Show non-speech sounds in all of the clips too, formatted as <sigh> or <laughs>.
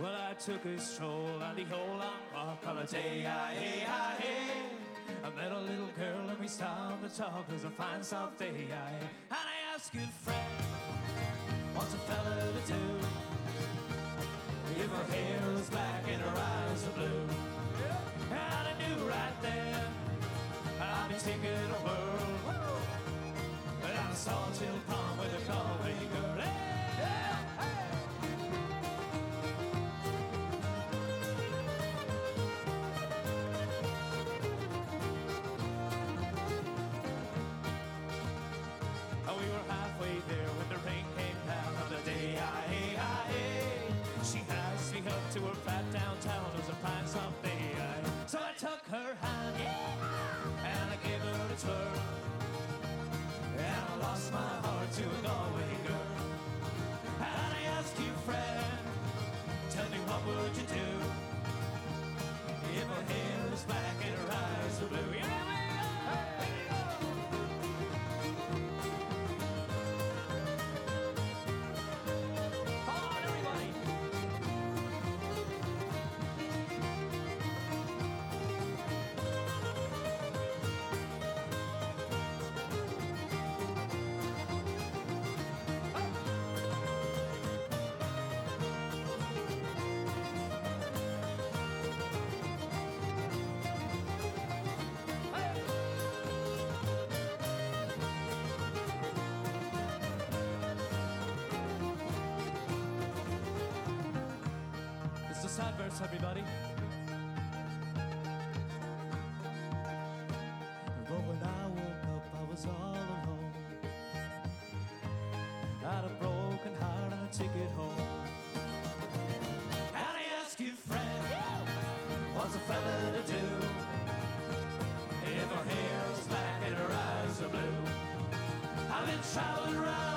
Well, I took a stroll on the old long holiday. I, met a little girl and we stopped to talk. It was a fine soft day. Ah, I, and I asked good friend, what's a fella to do? If her hair was black and her eyes were blue. And I knew right there I'd be taking a whirl. But I Salthill Prom with a Galway girl. To her Sad verse, everybody. But when I woke up, I was all alone. Had a broken heart and a ticket home. And I ask you, friend, what's a fella to do if her hair is black and her eyes are blue? I've been traveling around,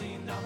I've never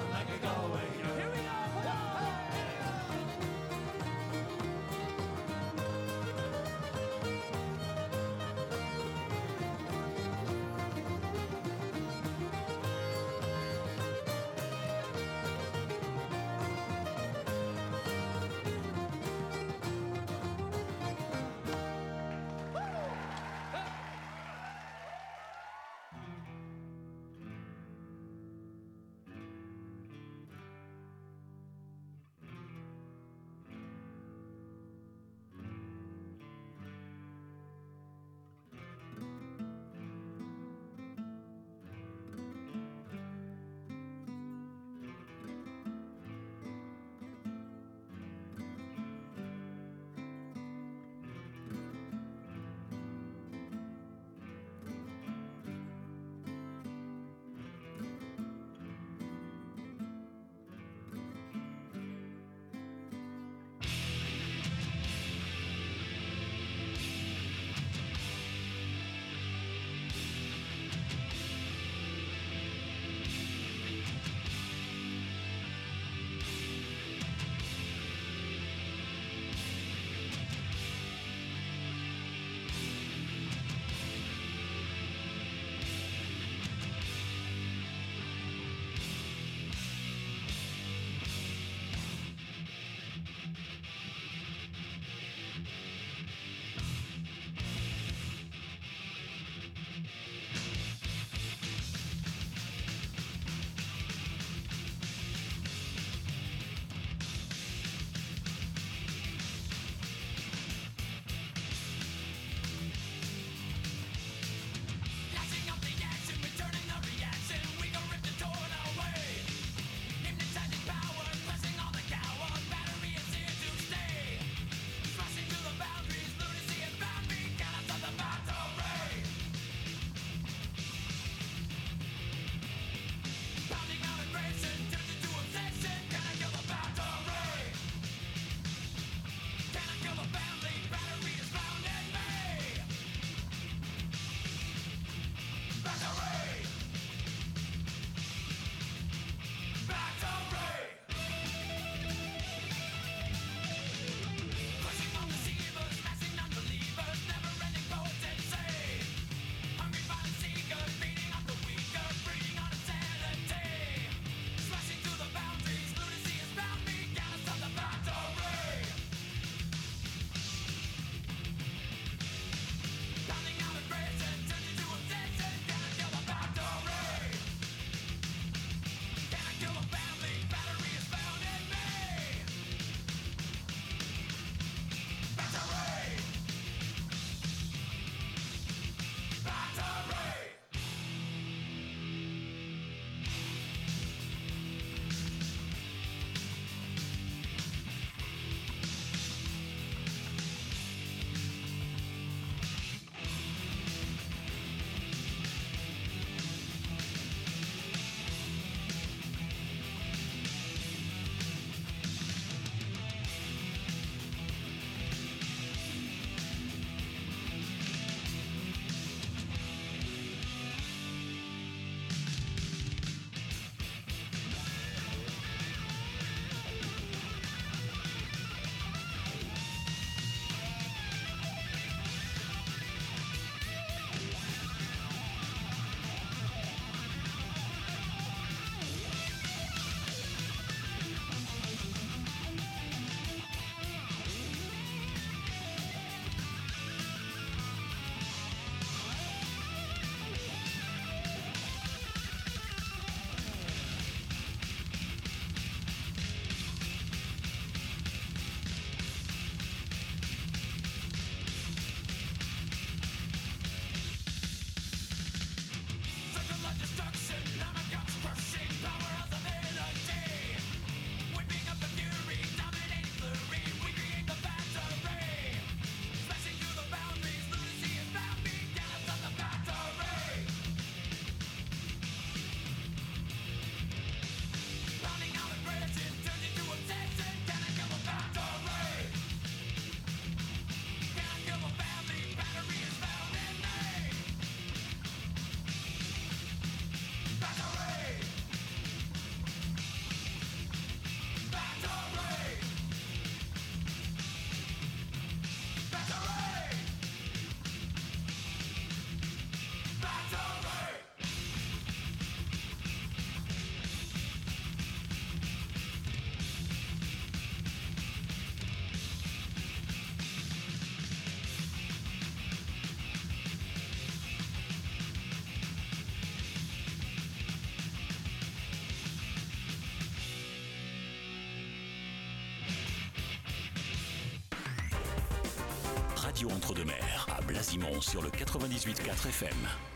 entre-deux-mers, à Blasimont sur le 98.4 FM.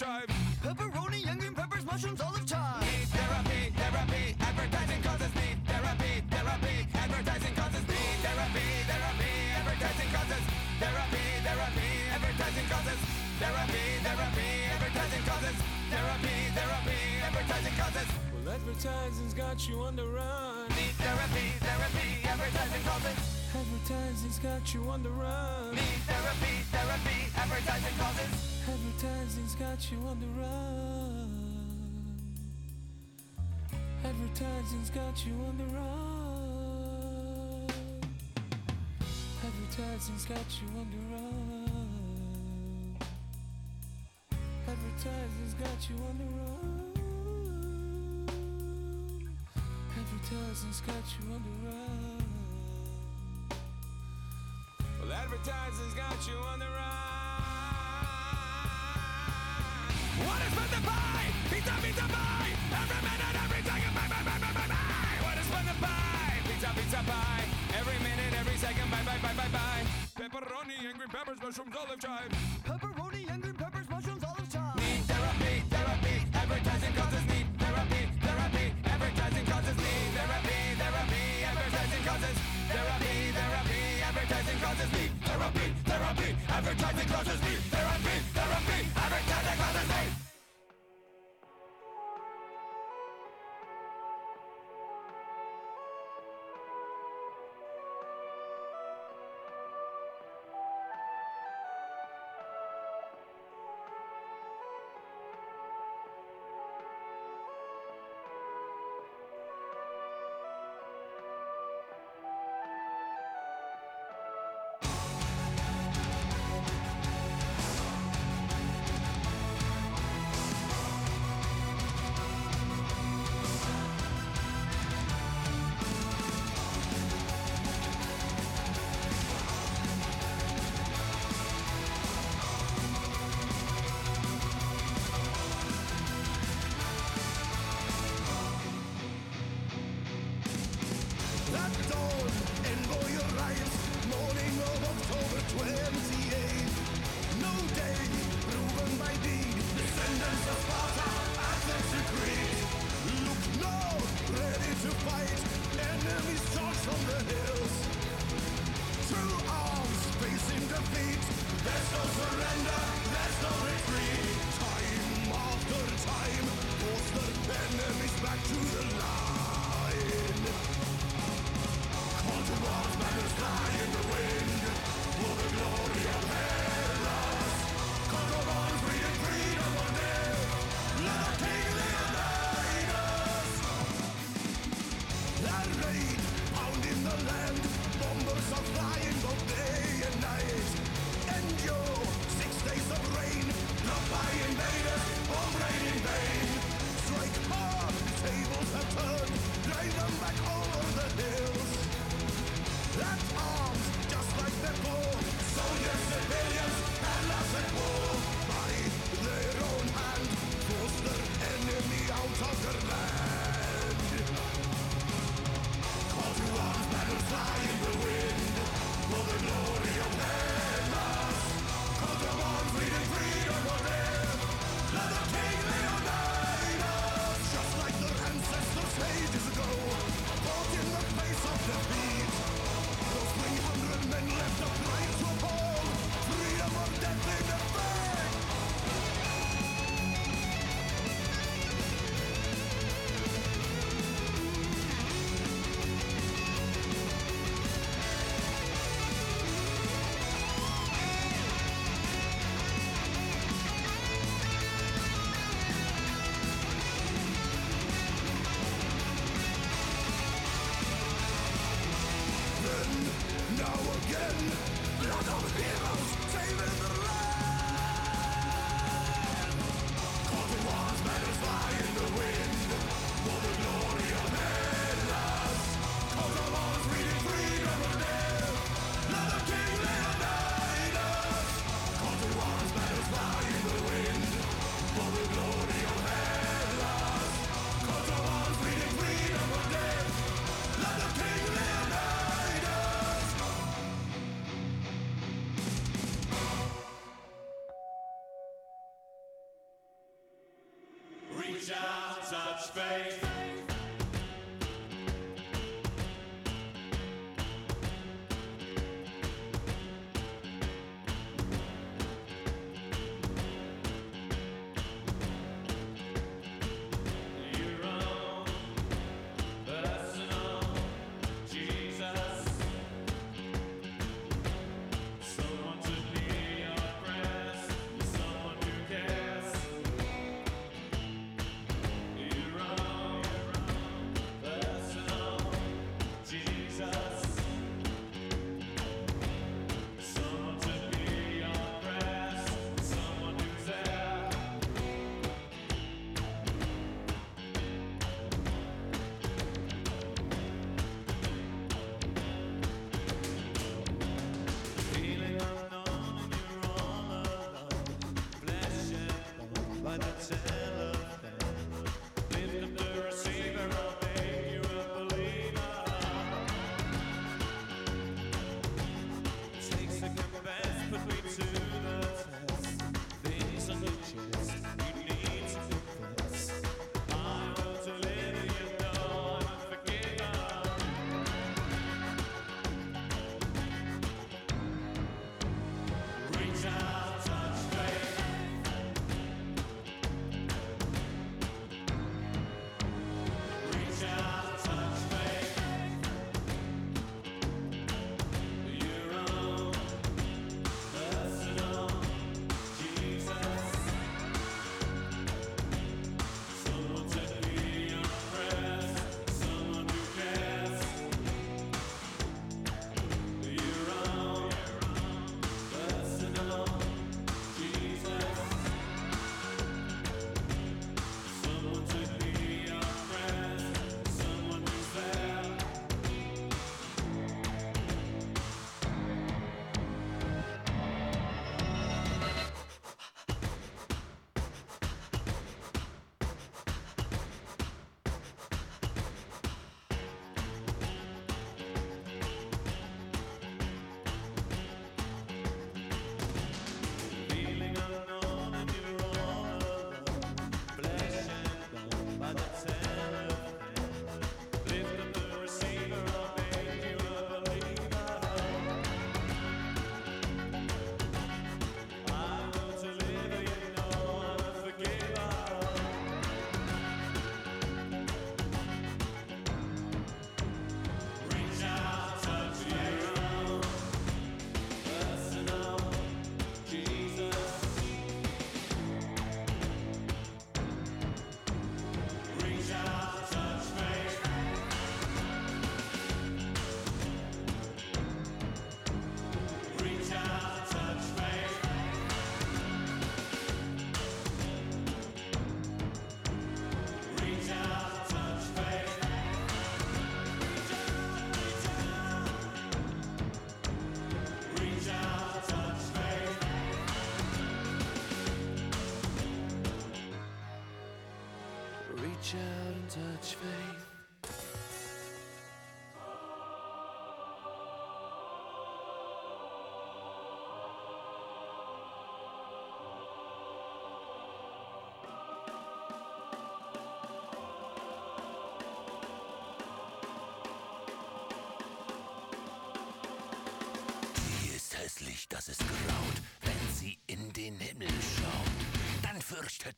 Mushrooms. Pepperoni and green peppers, mushrooms, olive chive. Need therapy, therapy, advertising causes need therapy, therapy, advertising causes need therapy, therapy, advertising causes therapy, therapy, advertising causes therapy, therapy, advertising causes therapy, therapy, advertising causes. Well, advertising's got you on the run. Need therapy, therapy, advertising causes. Advertising's got you on the run. Got you on the run. Advertising's got you on the run. Advertising's got you on the run. Advertising's got you on the run. Advertising's got you on the run. Well, advertising's got you on the What is buy? Pizza, pizza, buy! Every minute, every second, buy, buy, buy, buy, buy, buy! What is buy? Pizza, pizza, buy! Every minute, every second, buy, buy, buy, buy, buy! Pepperoni and green peppers, mushrooms, olive chive.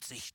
Sich,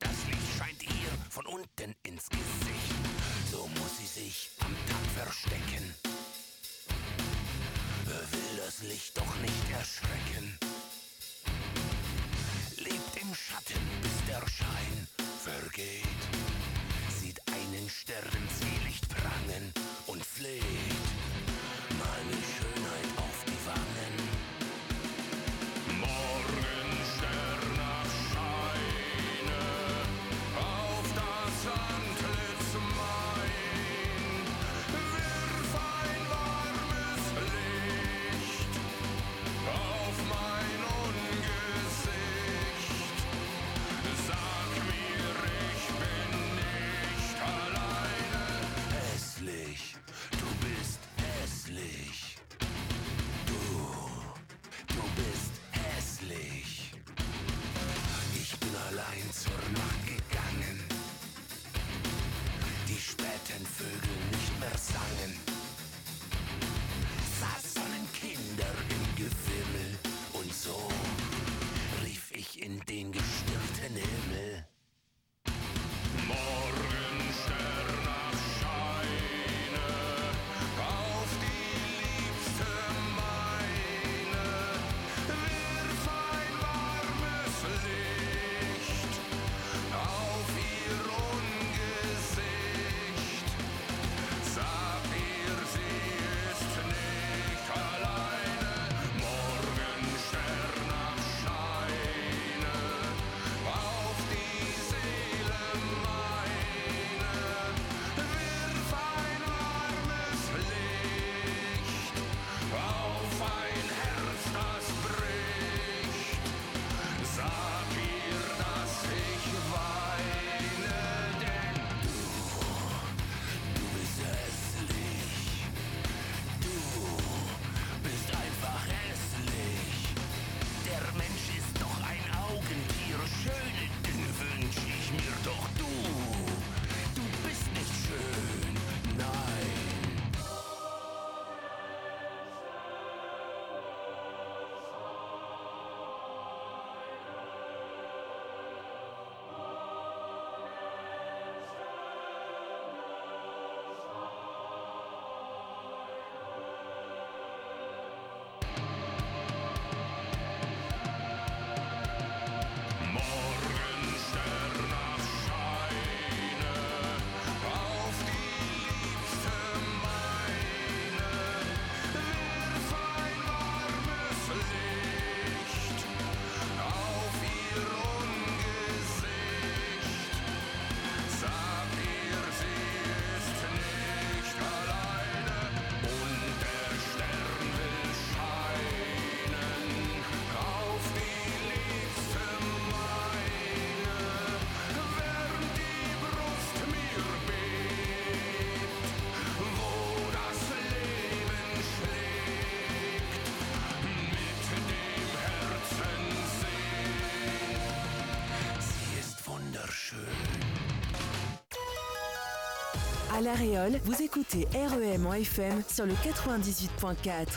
Vous écoutez REM en FM sur le 98.4.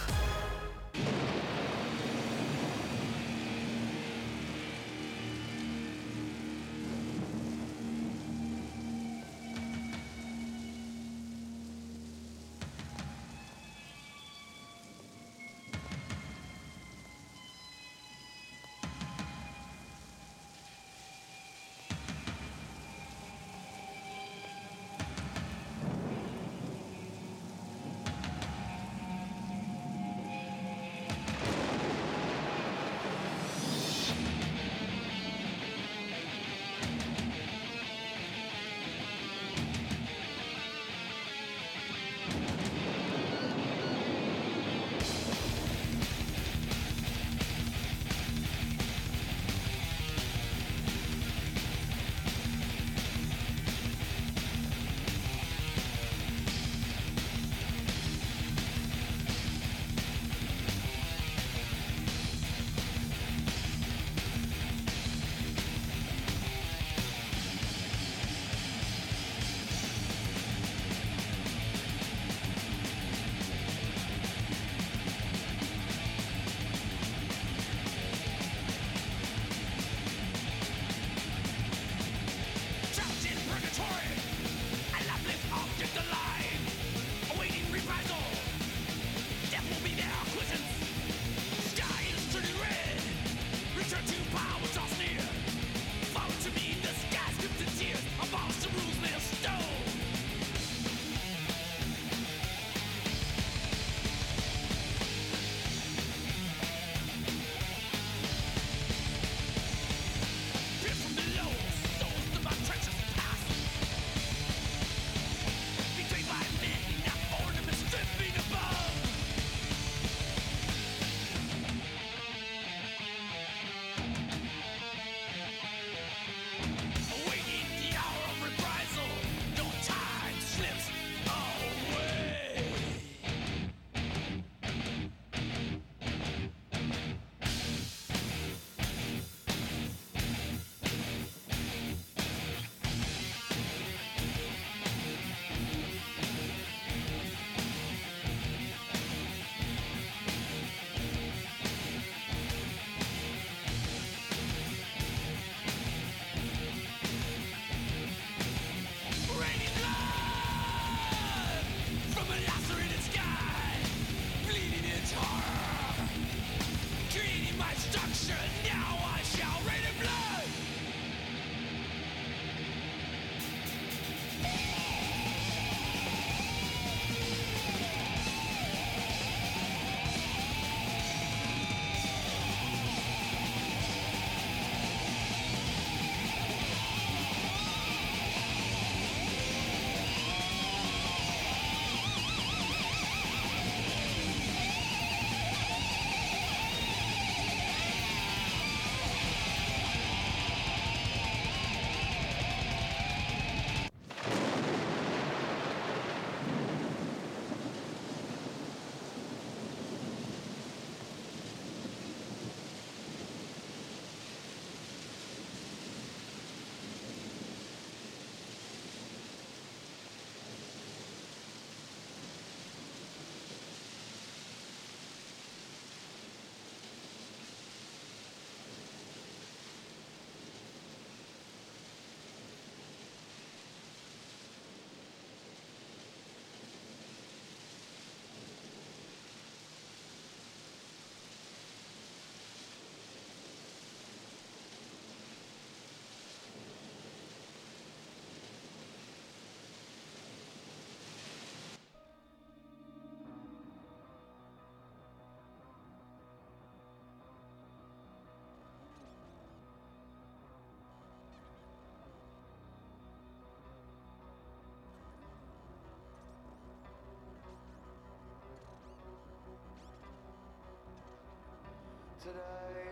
today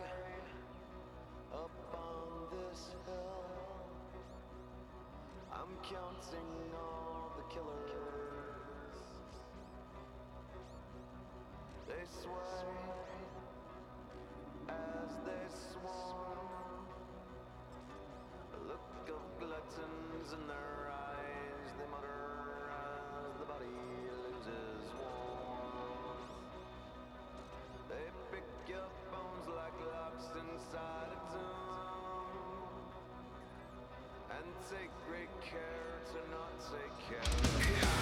up on this hill. I'm counting all the killer killers. They sway as they swarm. take great care to not take care.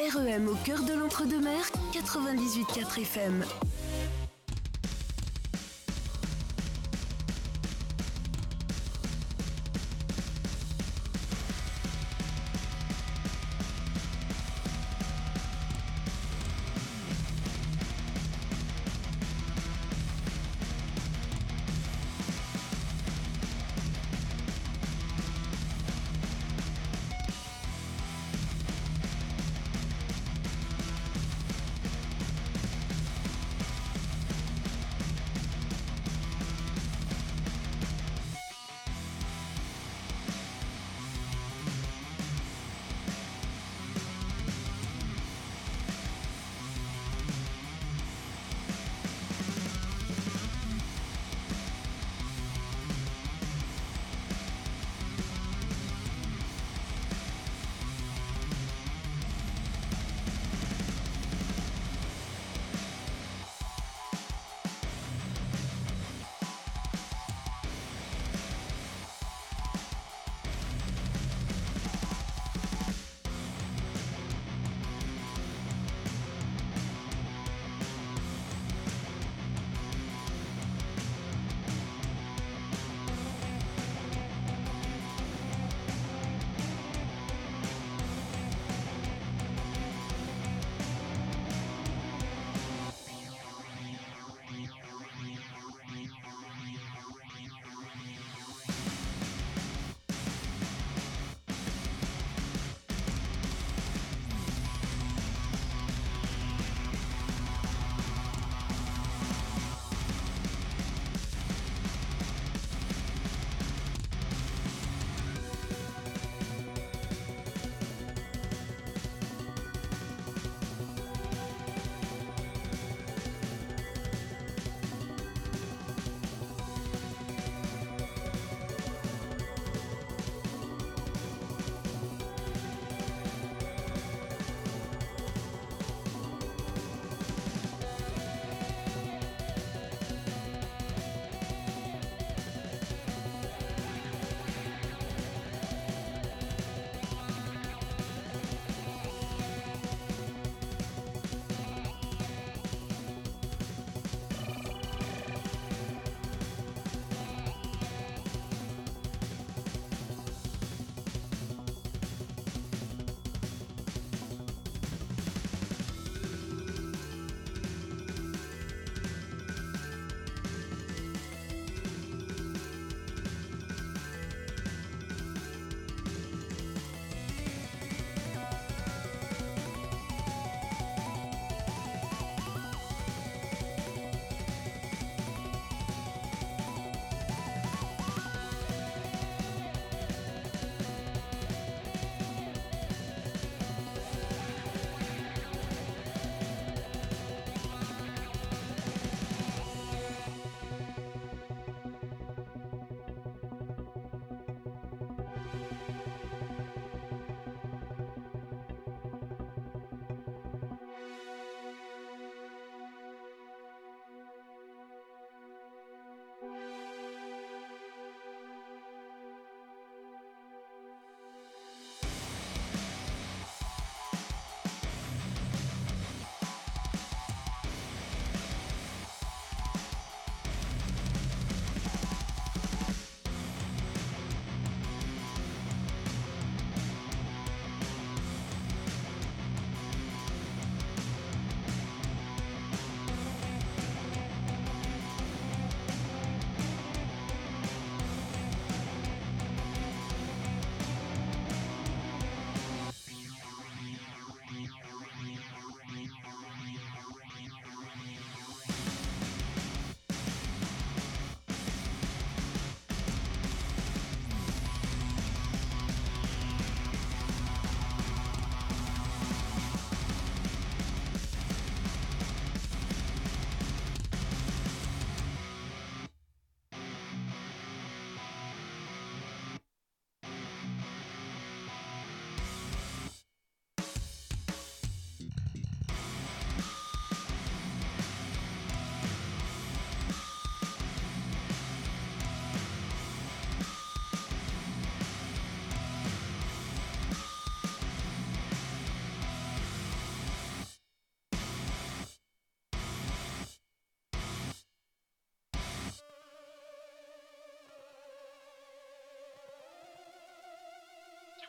REM au cœur de l'entre-deux-mer, 98.4 FM.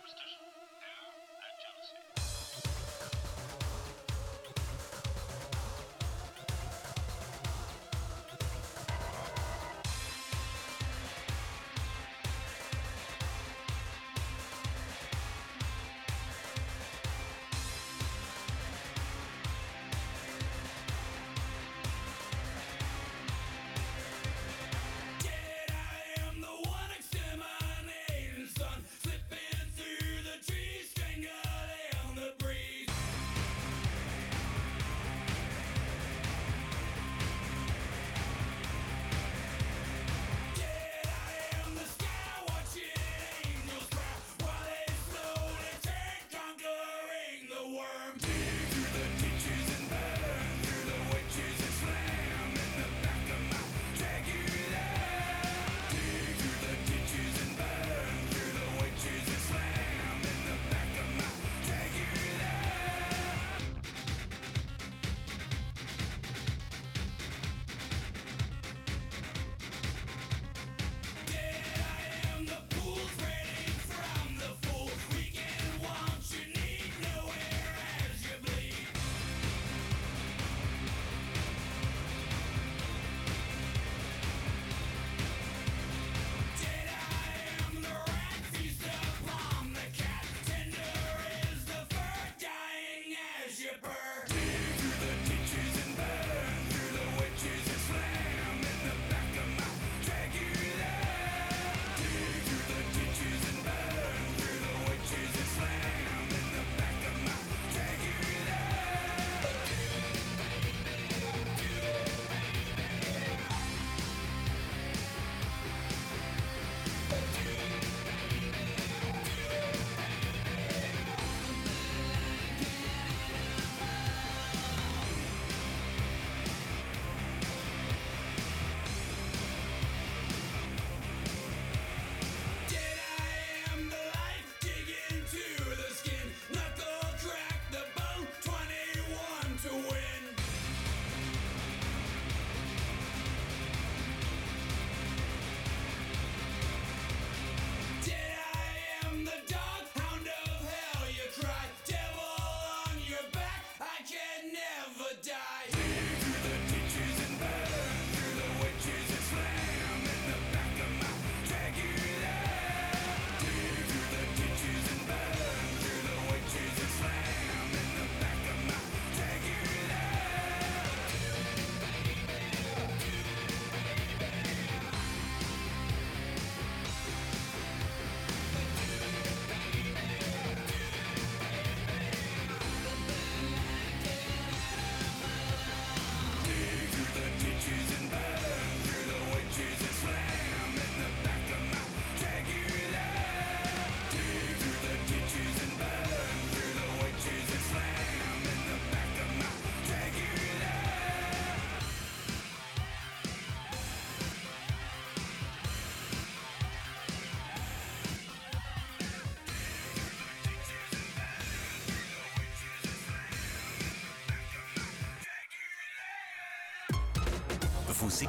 superstition.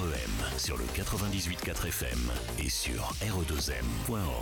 REM sur le 98.4 FM et sur re2m.org.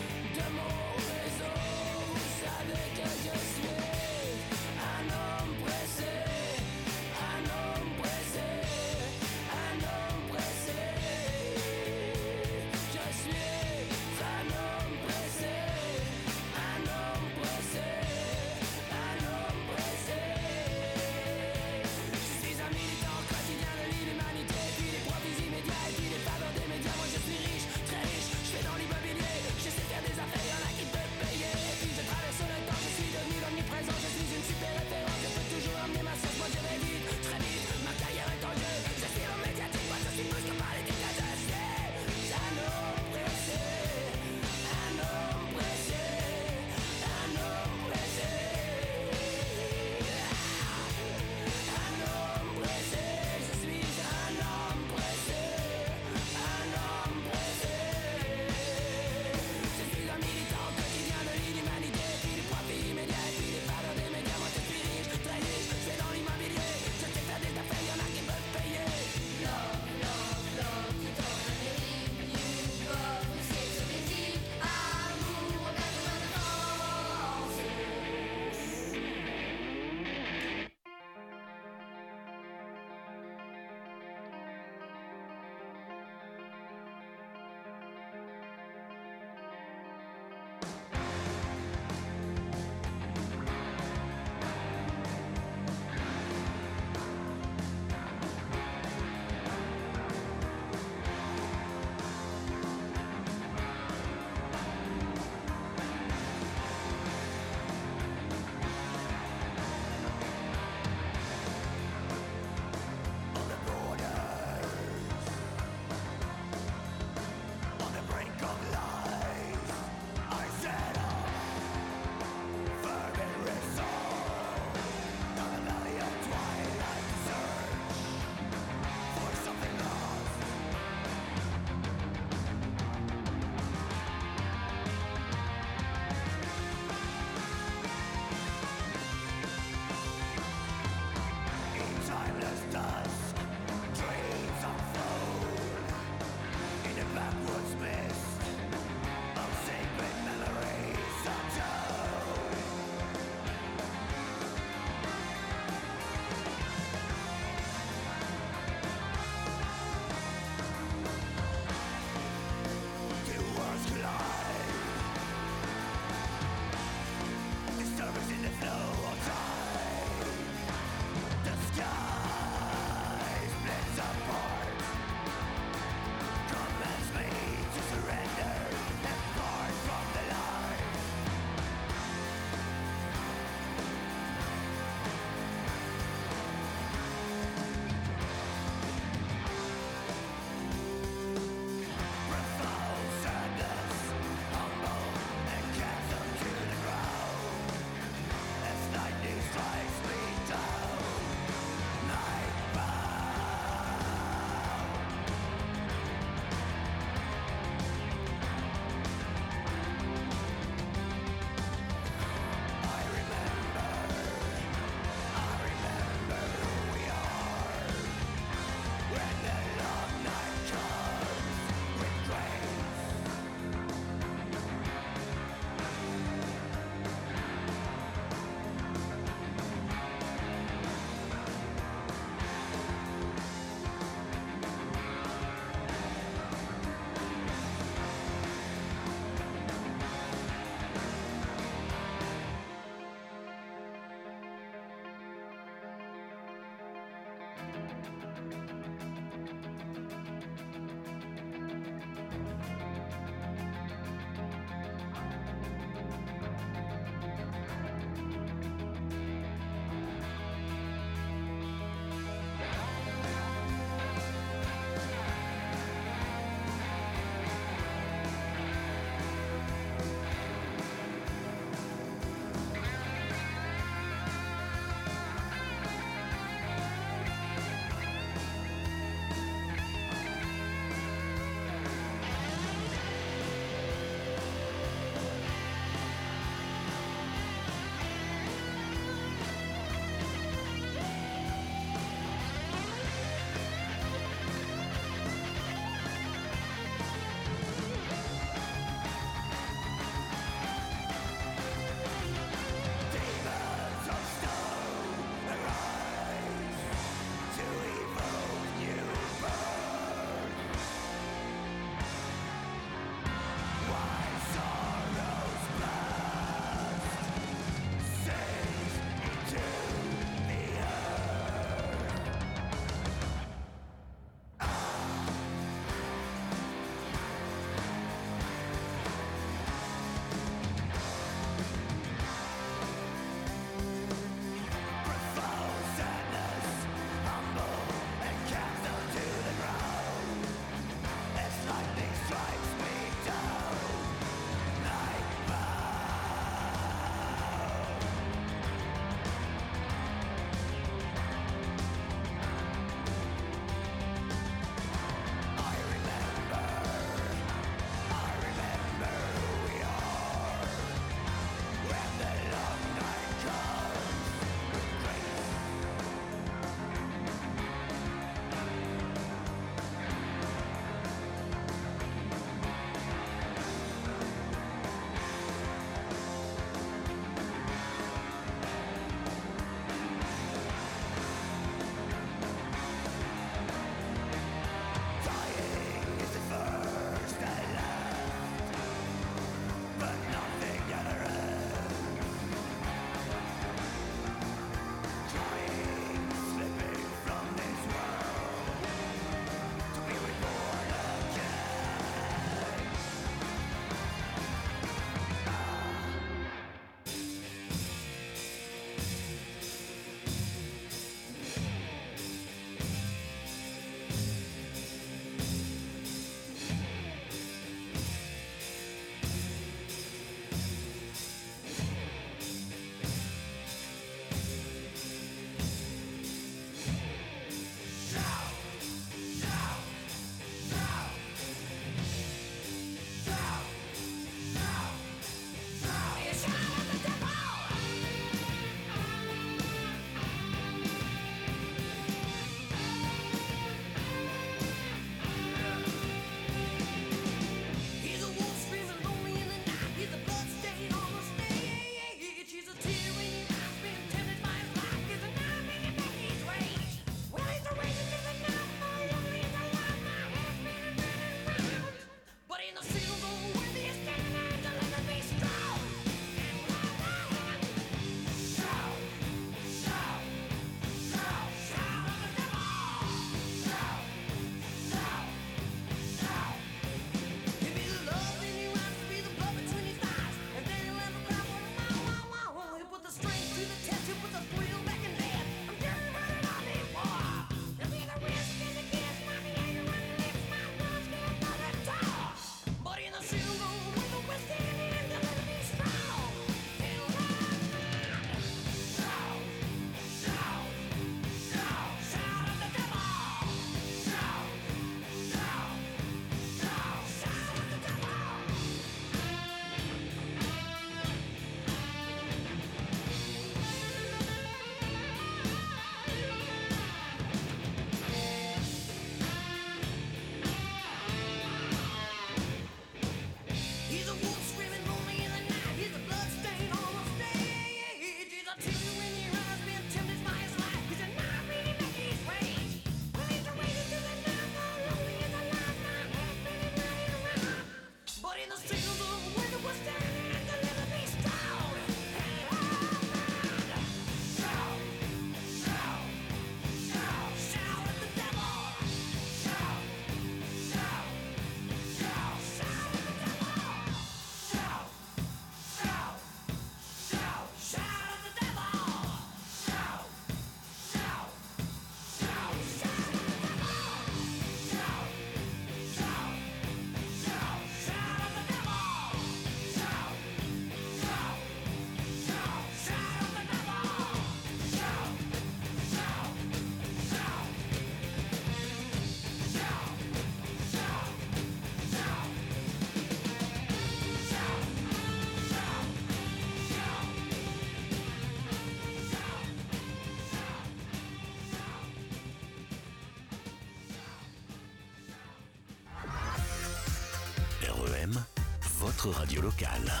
radio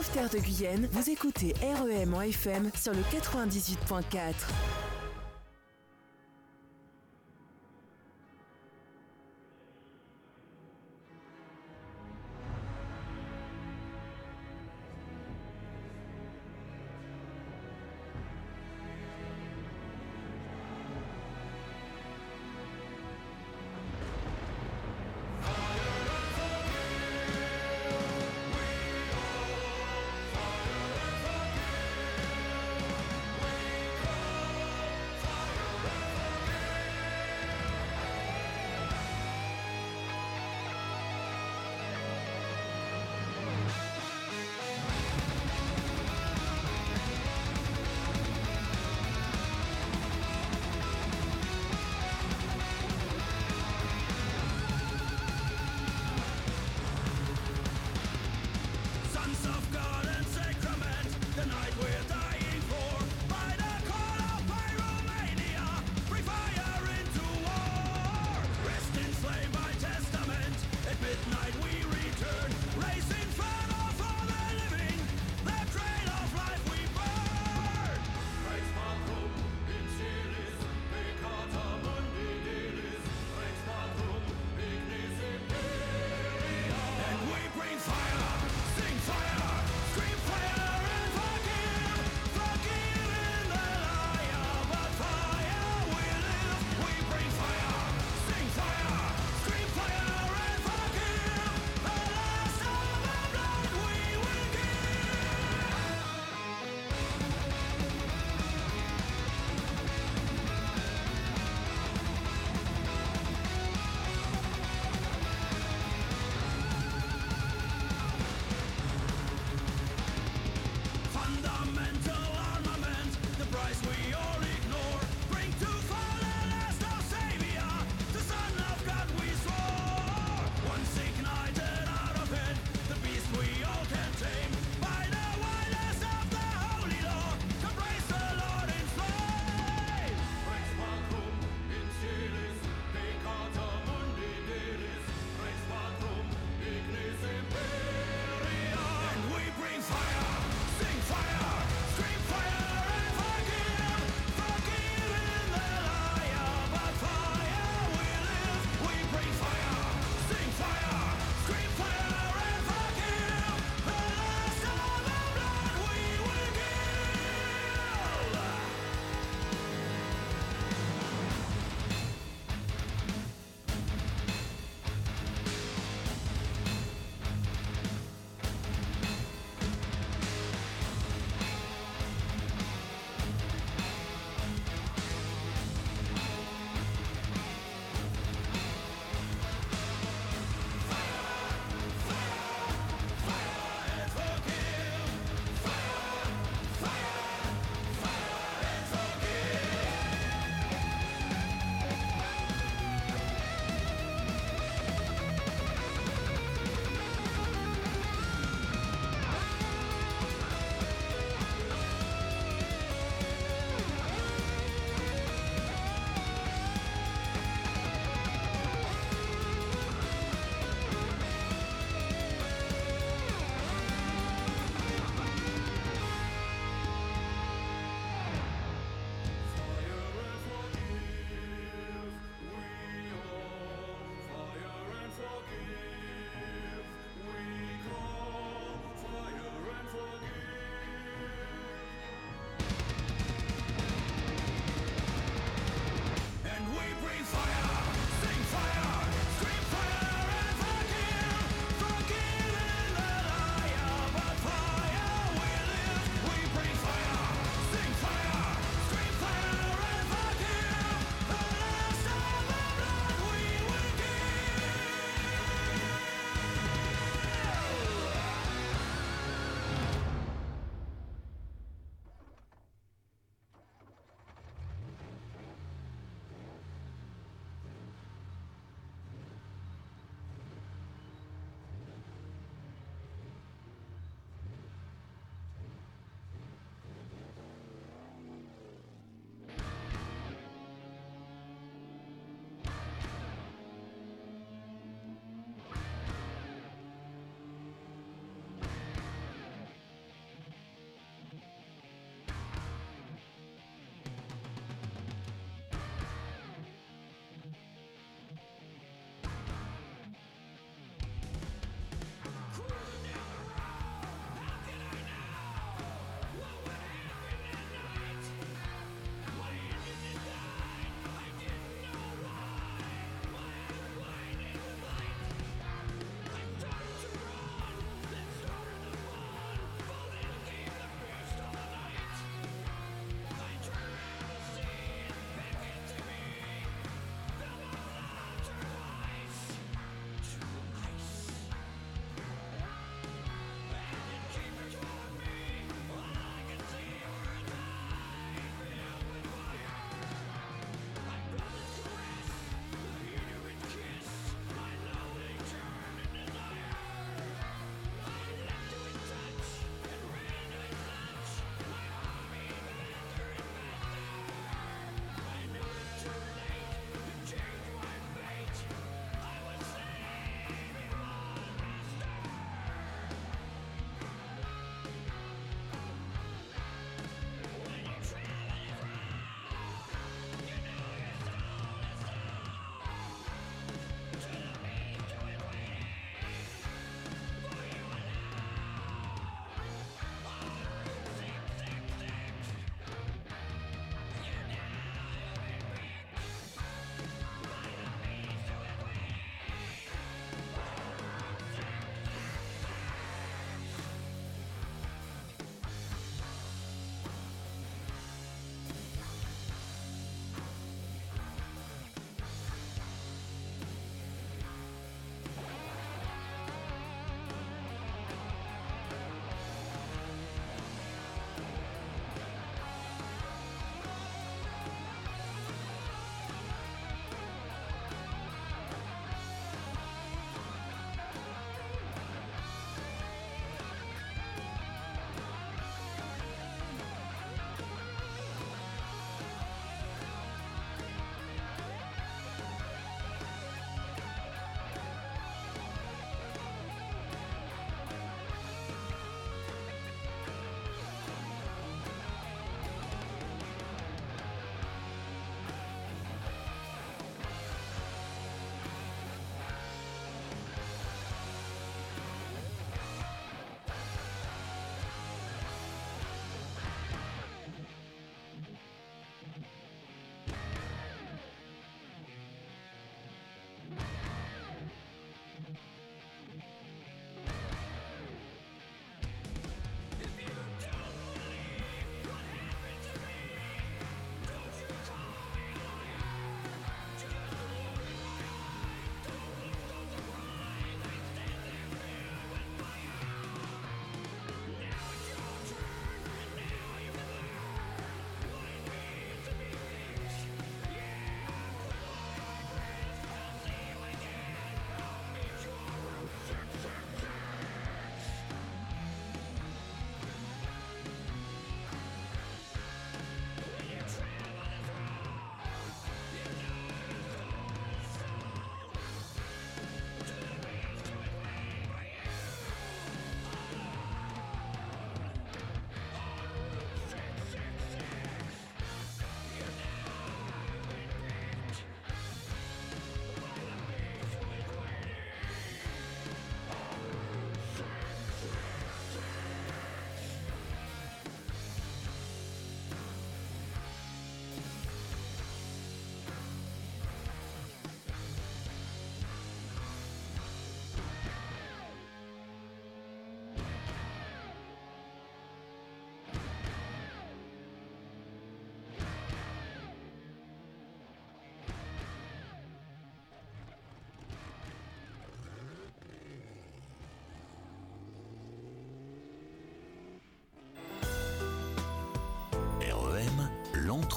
Sauveterre de Guyenne, vous écoutez REM en FM sur le 98.4.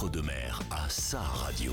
Entre deux mers à sa radio.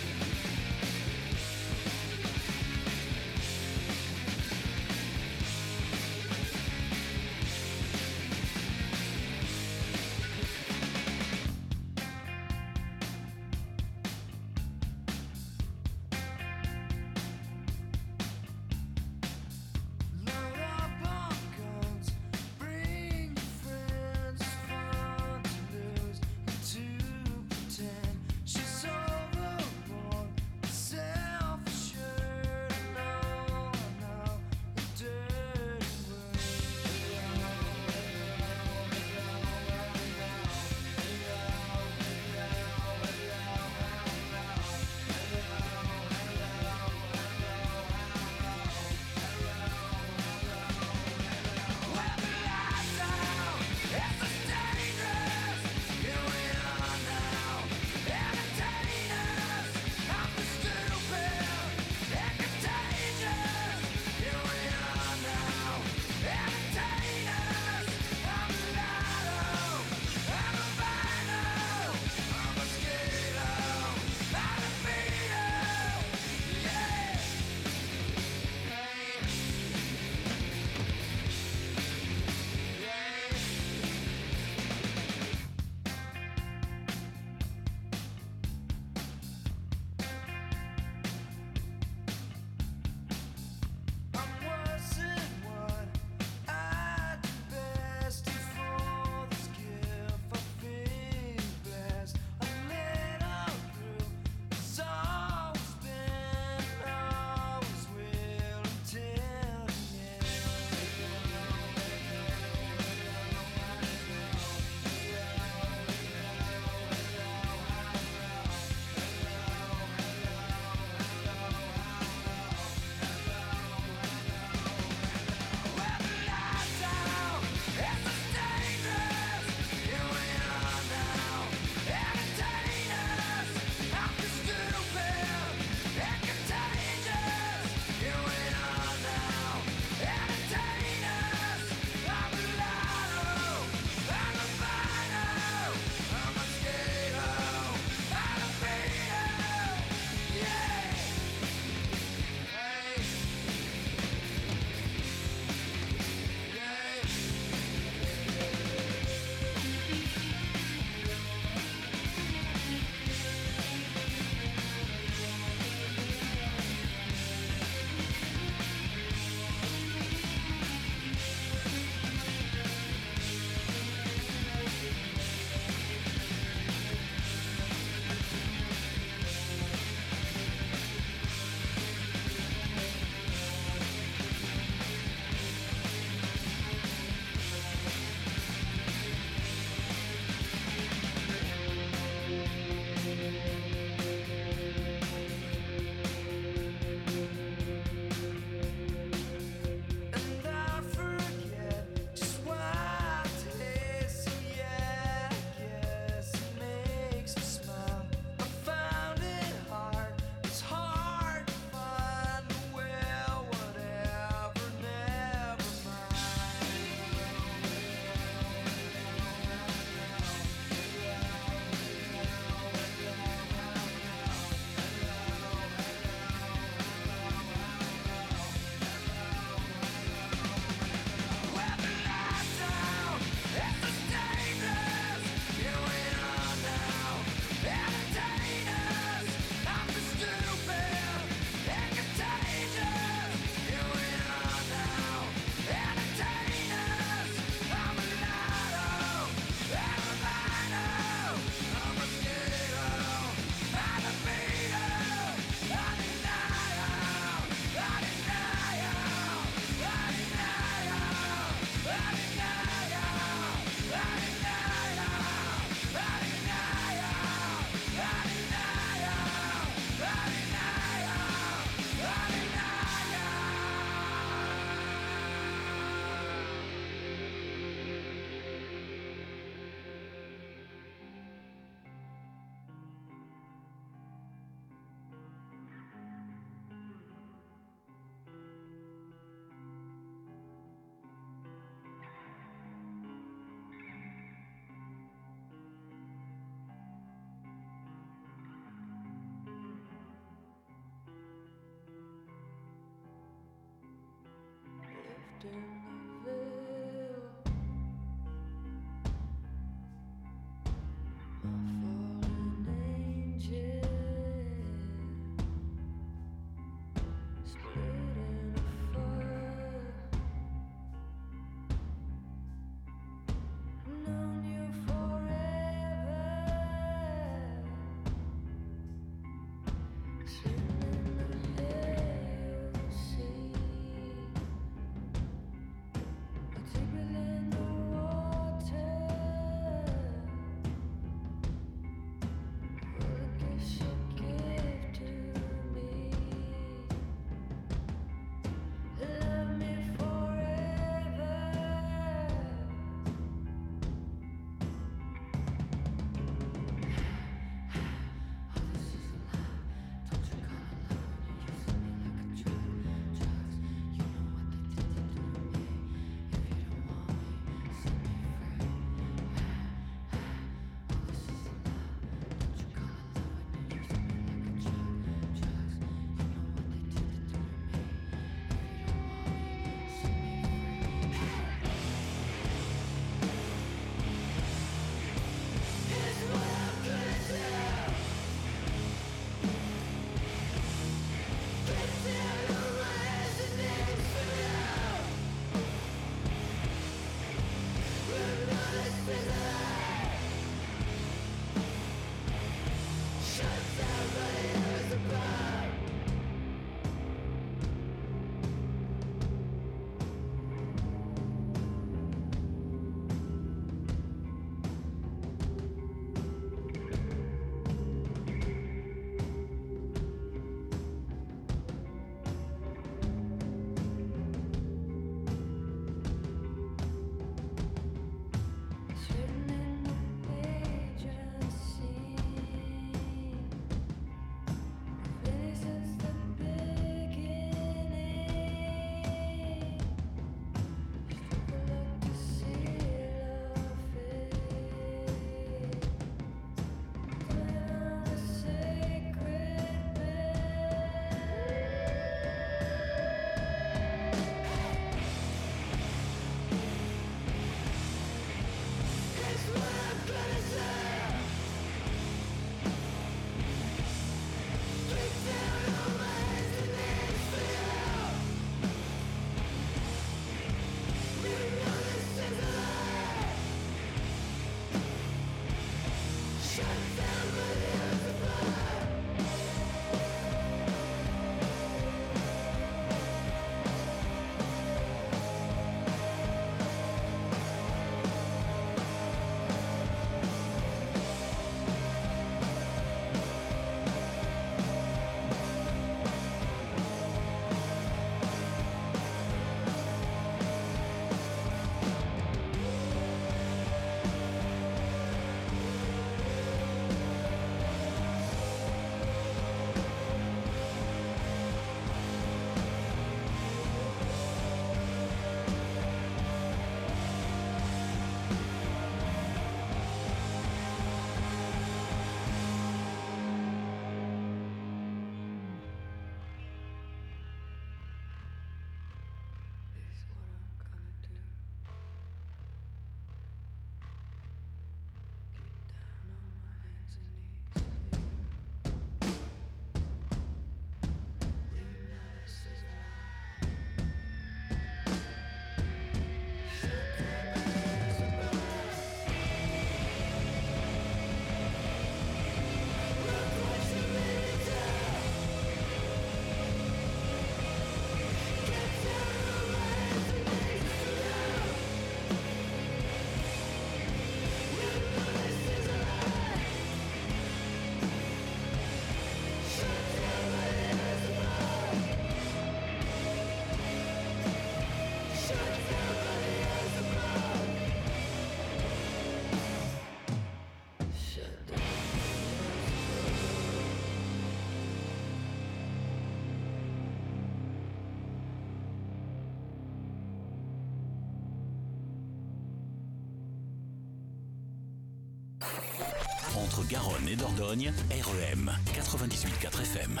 Garonne et Dordogne, REM 98.4 FM.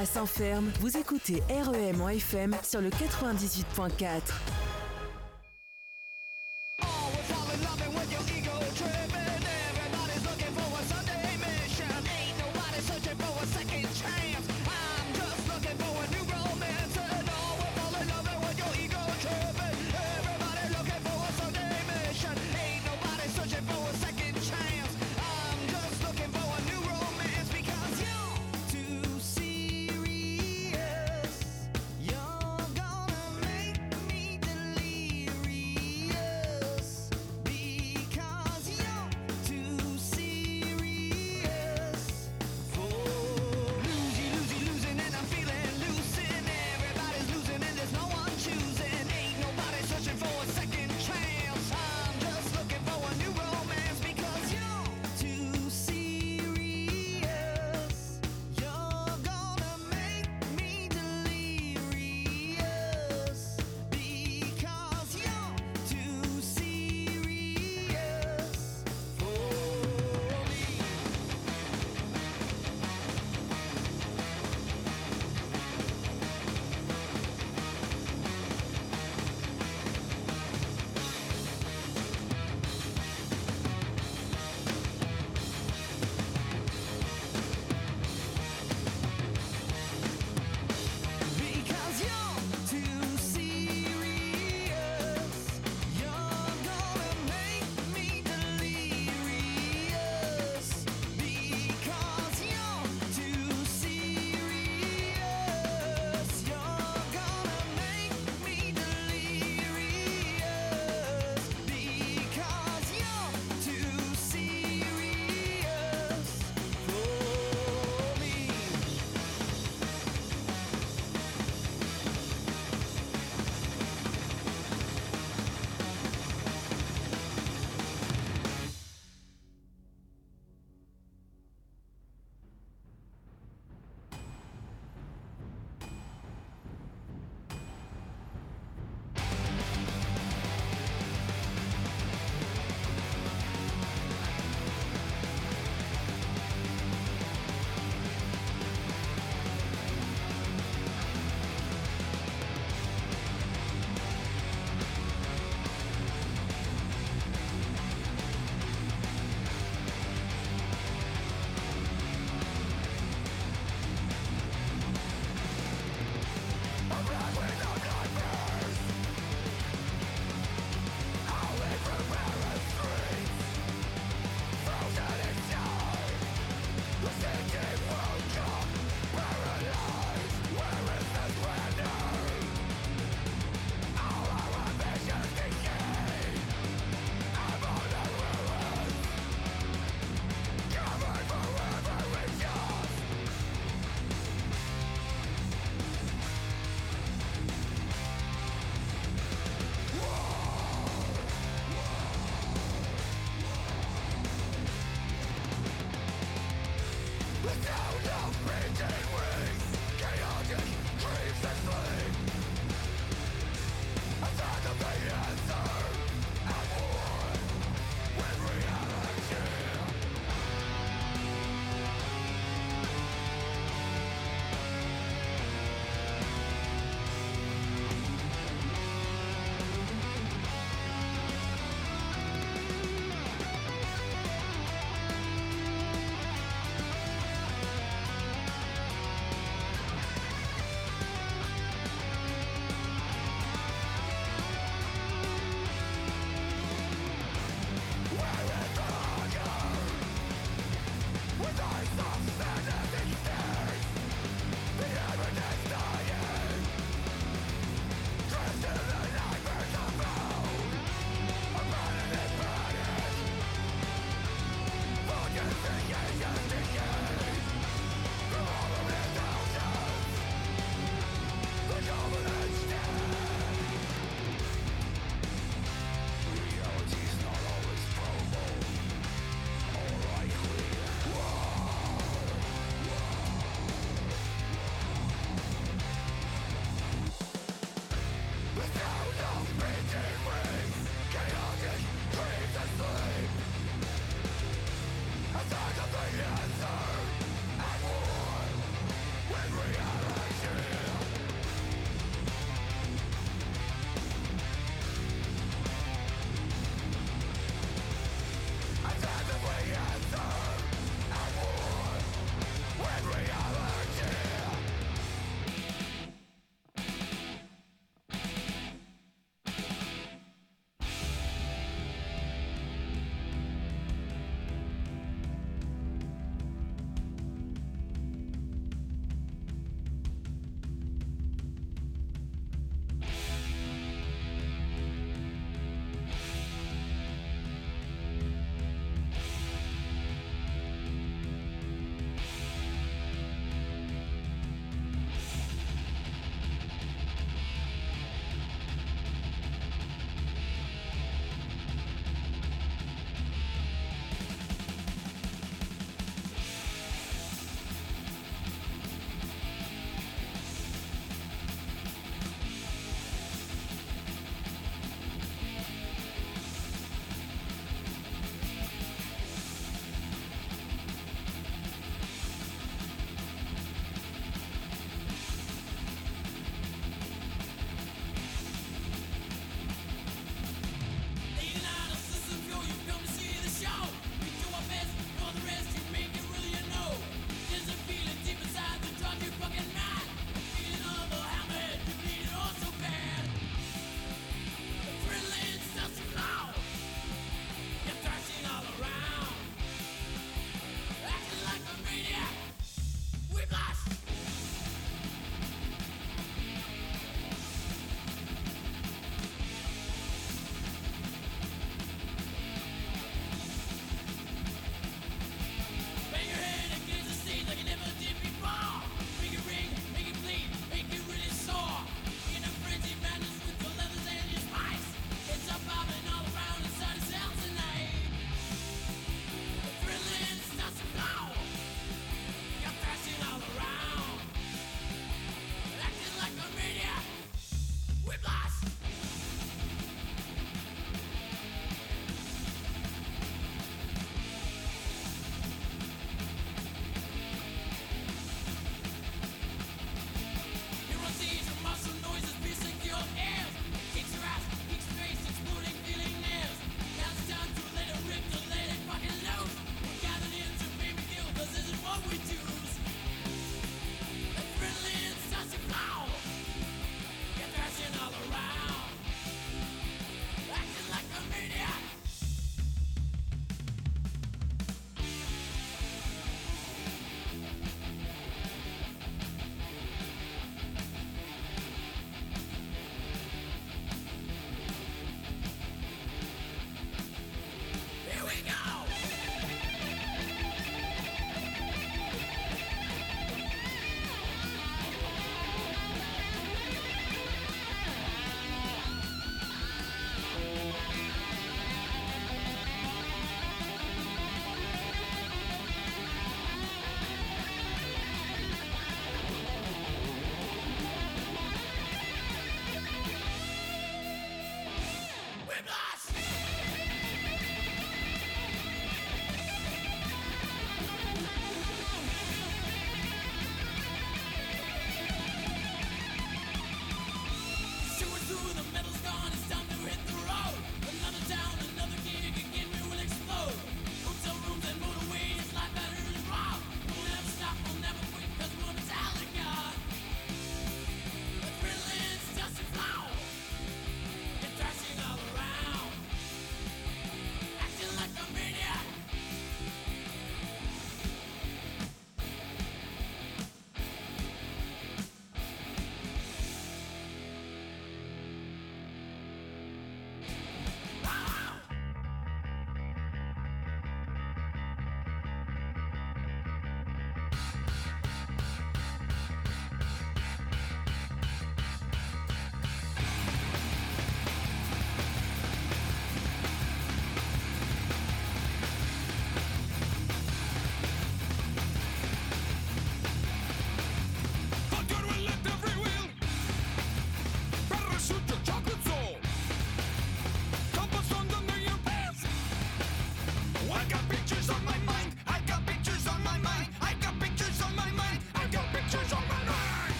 À Saint-Ferme, vous écoutez REM en FM sur le 98.4.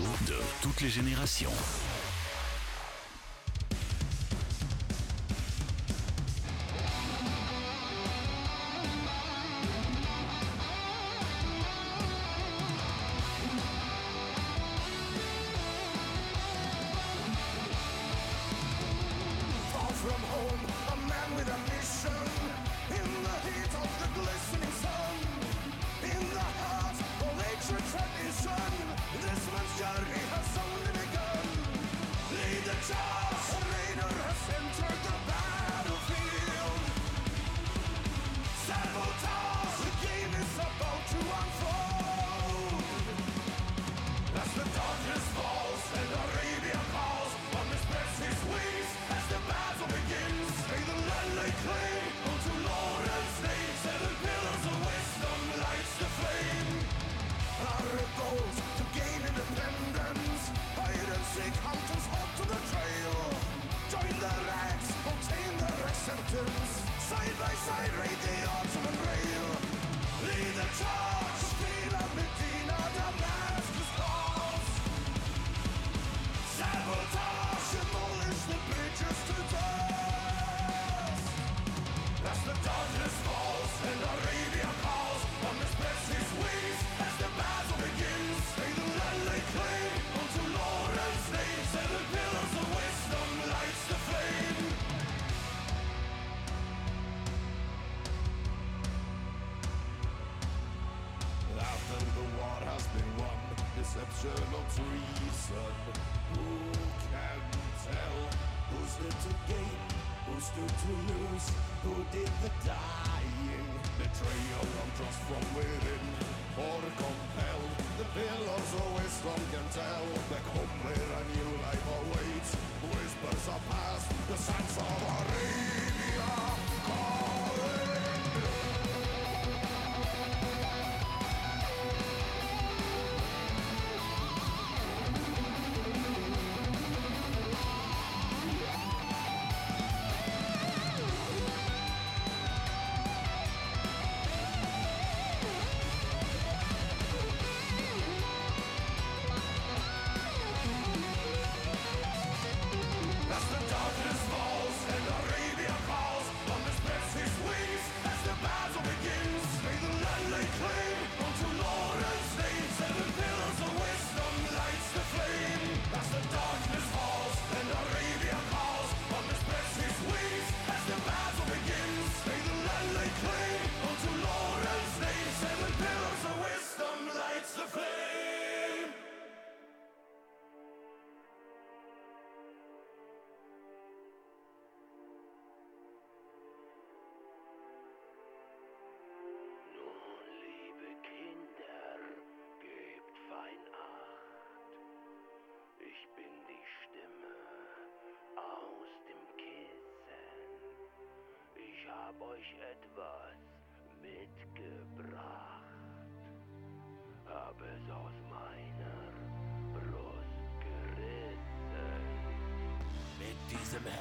de toutes les générations. Mit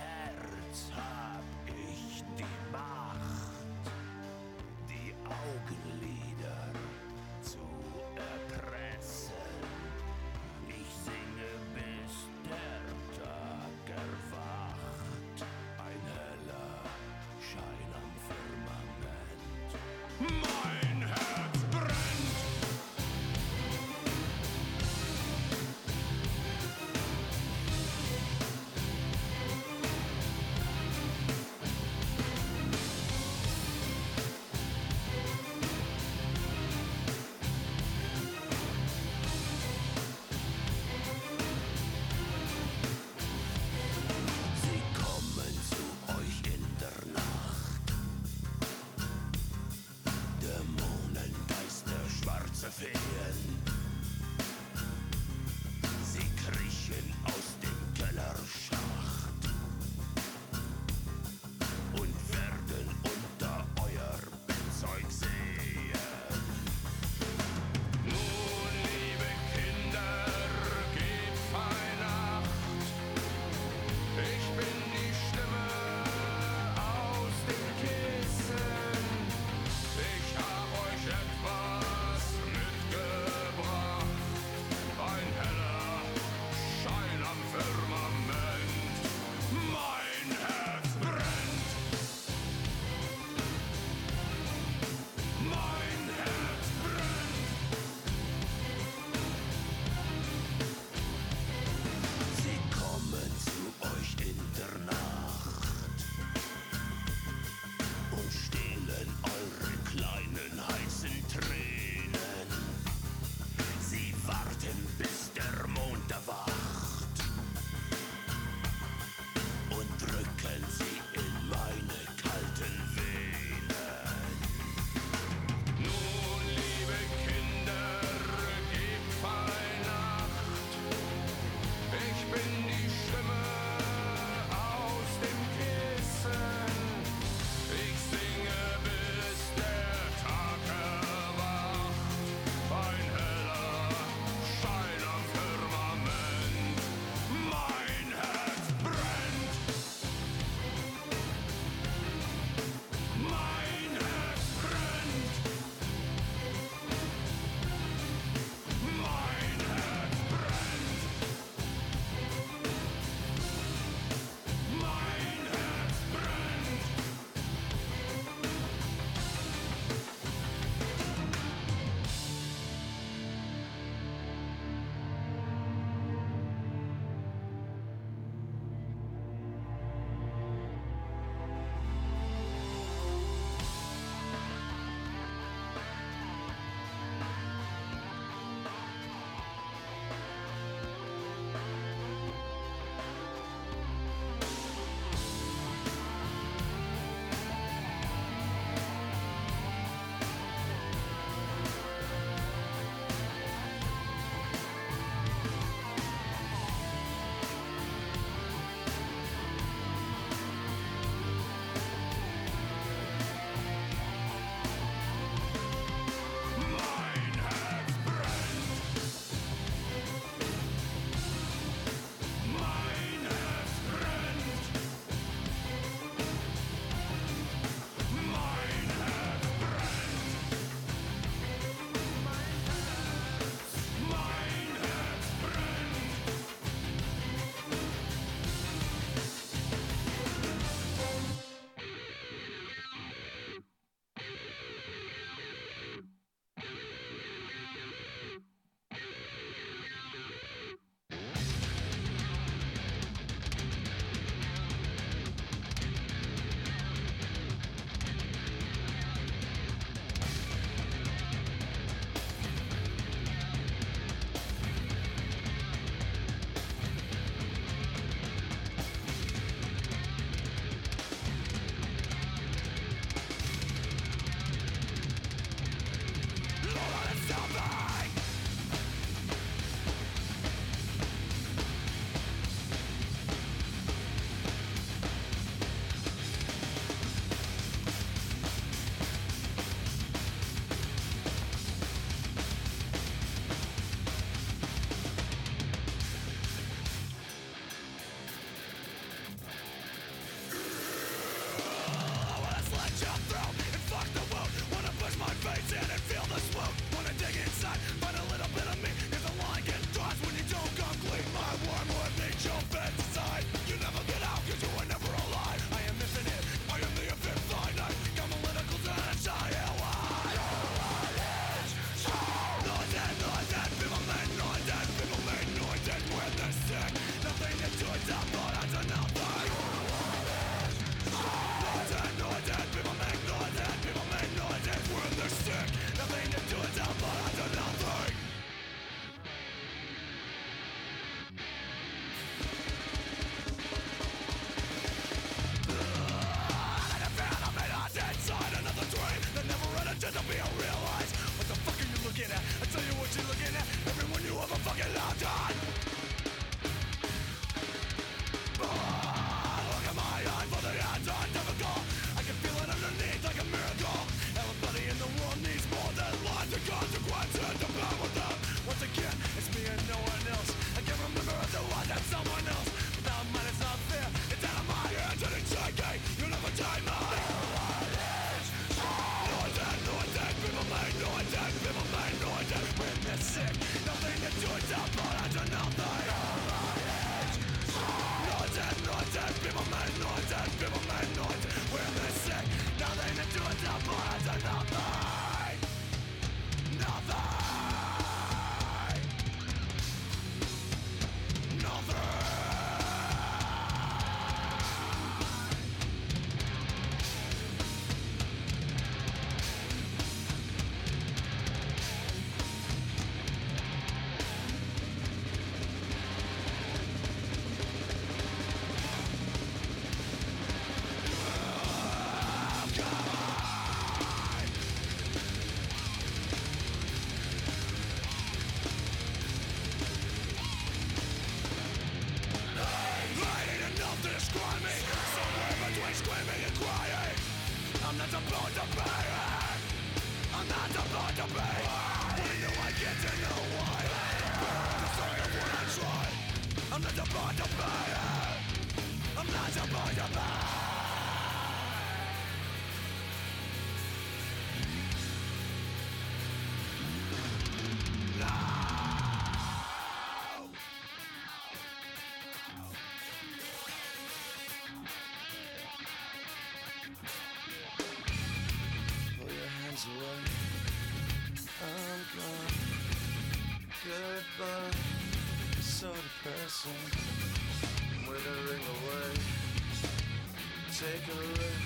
take a look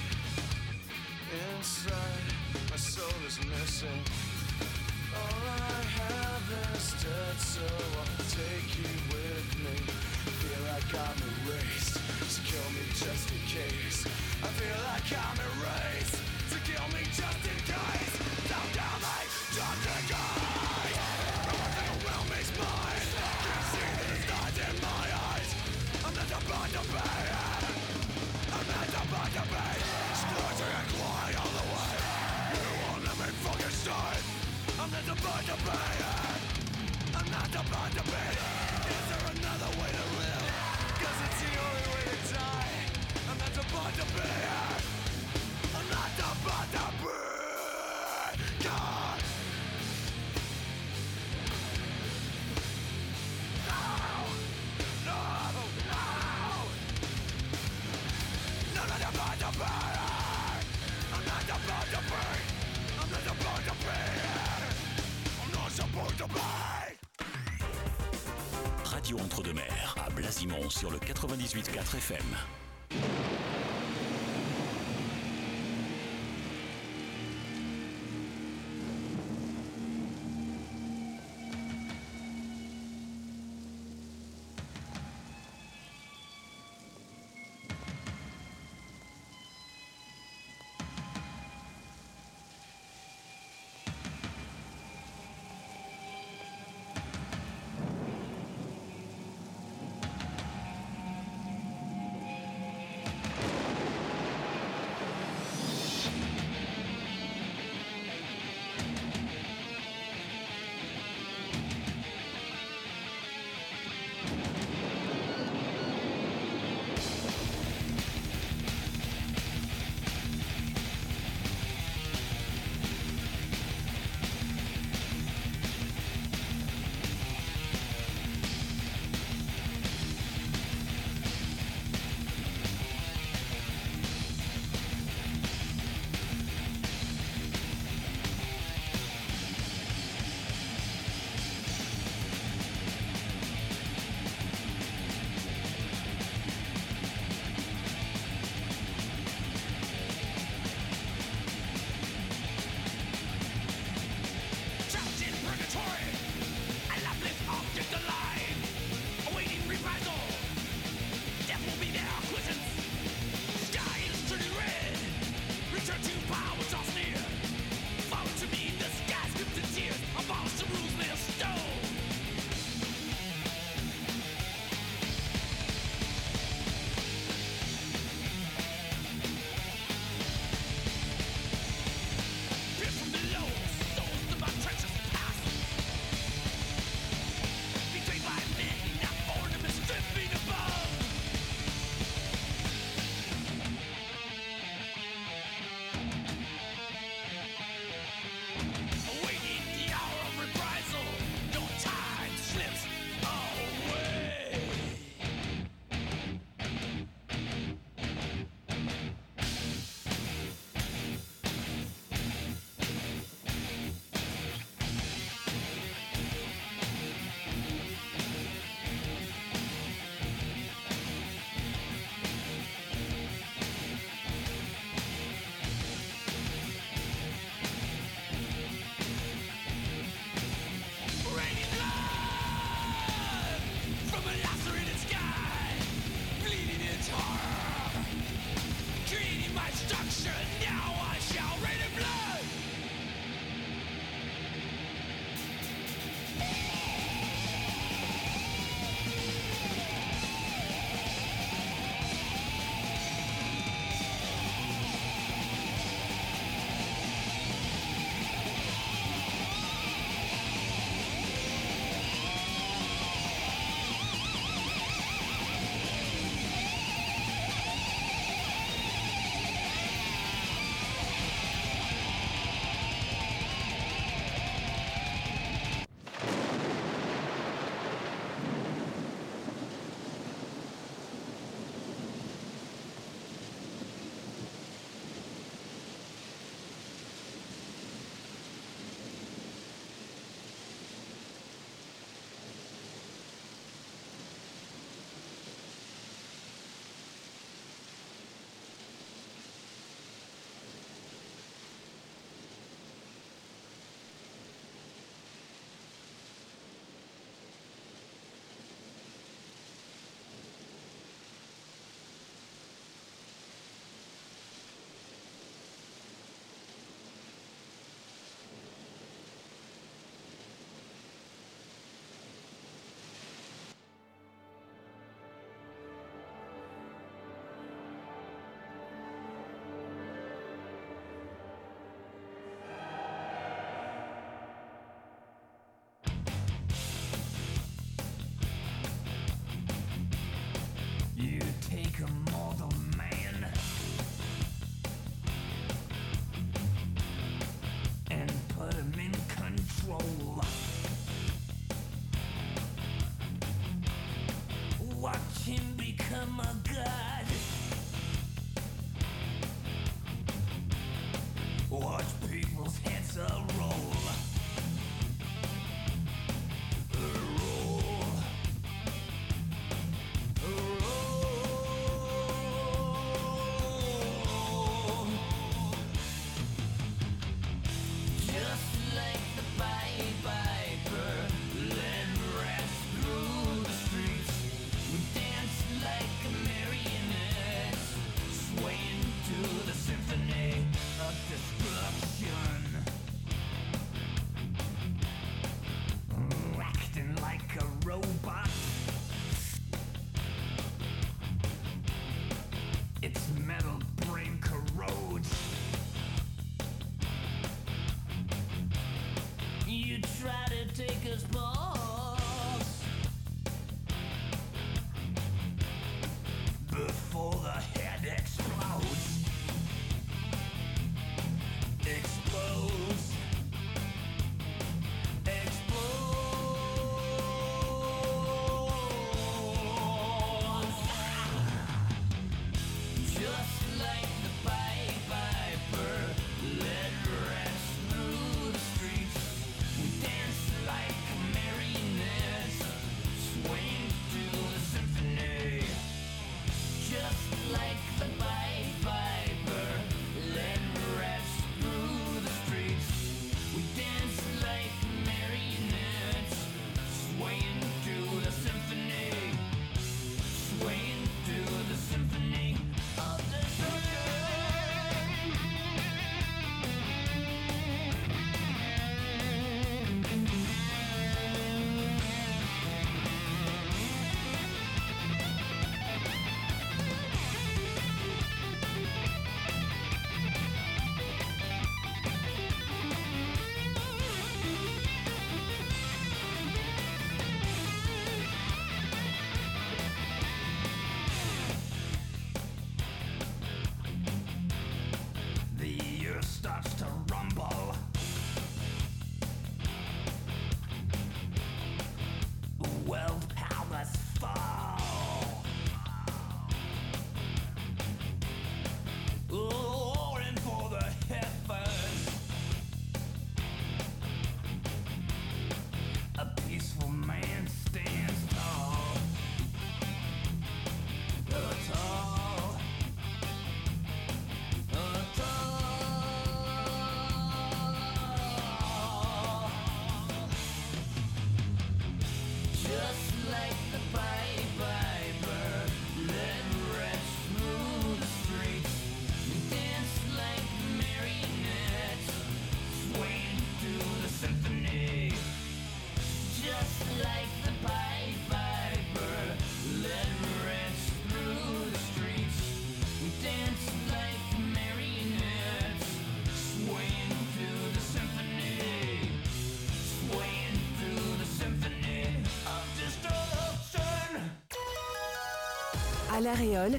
inside. My soul is missing. 98.4 FM.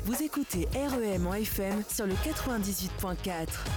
Vous écoutez REM en FM sur le 98.4.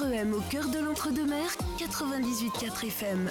REM au cœur de l'entre-deux-mer, 98.4 FM.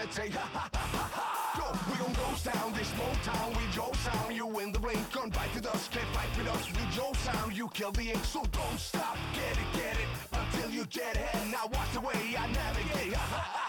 and We <laughs> ha ha ha ha ha. Yo, we gon' ghost town, this Motown with your sound. You in the blink, gone by the dust. can't fight with us with your sound. You kill the ink, so don't stop. Get it, get it until you get it. Now watch the way I navigate. Ha ha ha.